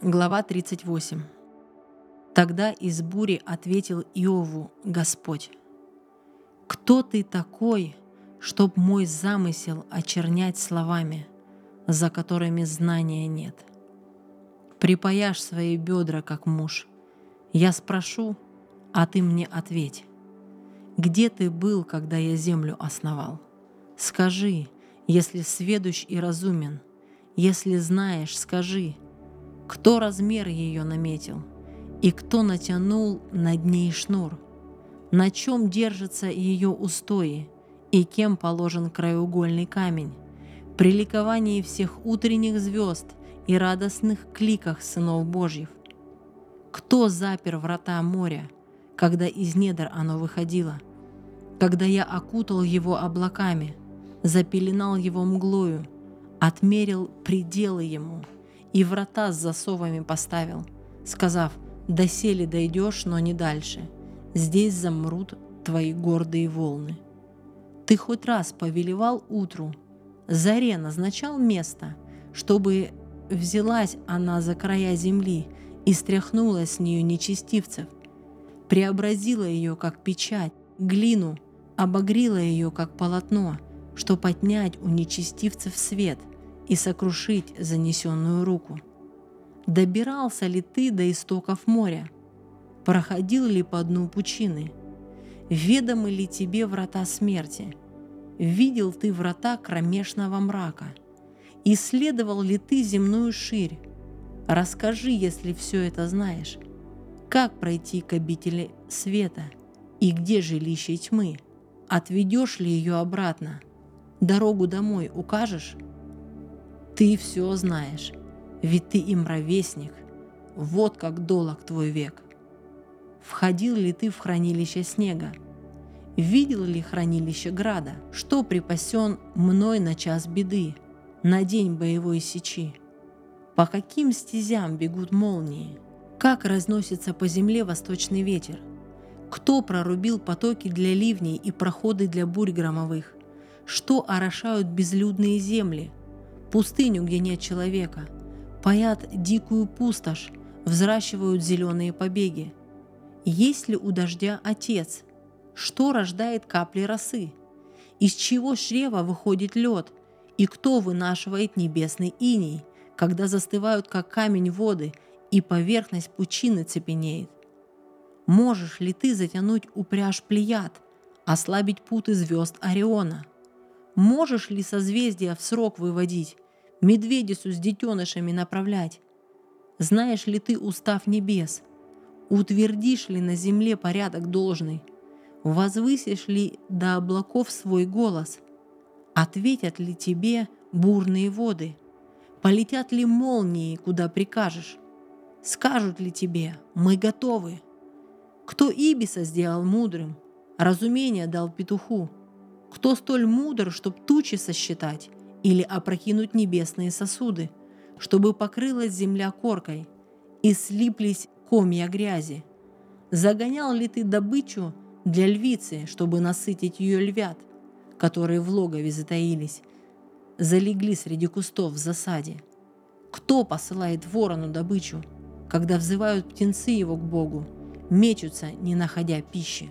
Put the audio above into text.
Глава 38. Тогда из бури ответил Иову Господь. «Кто ты такой, чтоб мой замысел очернять словами, за которыми знания нет? Припаяшь свои бедра, как муж. Я спрошу, а ты мне ответь. Где ты был, когда я землю основал? Скажи, если сведущ и разумен, если знаешь, скажи — кто размер ее наметил? И кто натянул над ней шнур? На чем держатся ее устои? И кем положен краеугольный камень? При ликовании всех утренних звезд и радостных кликах сынов Божьих. Кто запер врата моря, когда из недр оно выходило? Когда я окутал его облаками, запеленал его мглою, отмерил пределы ему — и врата с засовами поставил, сказав, «Доселе дойдешь, но не дальше. Здесь замрут твои гордые волны». Ты хоть раз повелевал утру, заре назначал место, чтобы взялась она за края земли и стряхнула с нее нечестивцев, преобразила ее как печать, глину, обогрила ее как полотно, что поднять у нечестивцев свет – и сокрушить занесенную руку? Добирался ли ты до истоков моря? Проходил ли по дну пучины? Ведомы ли тебе врата смерти? Видел ты врата кромешного мрака? Исследовал ли ты земную ширь? Расскажи, если все это знаешь. Как пройти к обители света? И где жилище тьмы? Отведешь ли ее обратно? Дорогу домой укажешь? Ты все знаешь, ведь ты им ровесник. Вот как долог твой век. Входил ли ты в хранилище снега? Видел ли хранилище града, что припасен мной на час беды, на день боевой сечи? По каким стезям бегут молнии? Как разносится по земле восточный ветер? Кто прорубил потоки для ливней и проходы для бурь громовых? Что орошают безлюдные земли, пустыню, где нет человека, паят дикую пустошь, взращивают зеленые побеги. Есть ли у дождя отец? Что рождает капли росы? Из чего шрева выходит лед? И кто вынашивает небесный иней, когда застывают, как камень воды, и поверхность пучины цепенеет? Можешь ли ты затянуть упряжь плеяд, ослабить путы звезд Ориона – Можешь ли созвездия в срок выводить, медведицу с детенышами направлять? Знаешь ли ты устав небес? Утвердишь ли на земле порядок должный? Возвысишь ли до облаков свой голос? Ответят ли тебе бурные воды? Полетят ли молнии, куда прикажешь? Скажут ли тебе, мы готовы? Кто Ибиса сделал мудрым, разумение дал петуху? Кто столь мудр, чтоб тучи сосчитать или опрокинуть небесные сосуды, чтобы покрылась земля коркой и слиплись комья грязи? Загонял ли ты добычу для львицы, чтобы насытить ее львят, которые в логове затаились, залегли среди кустов в засаде? Кто посылает ворону добычу, когда взывают птенцы его к Богу, мечутся, не находя пищи?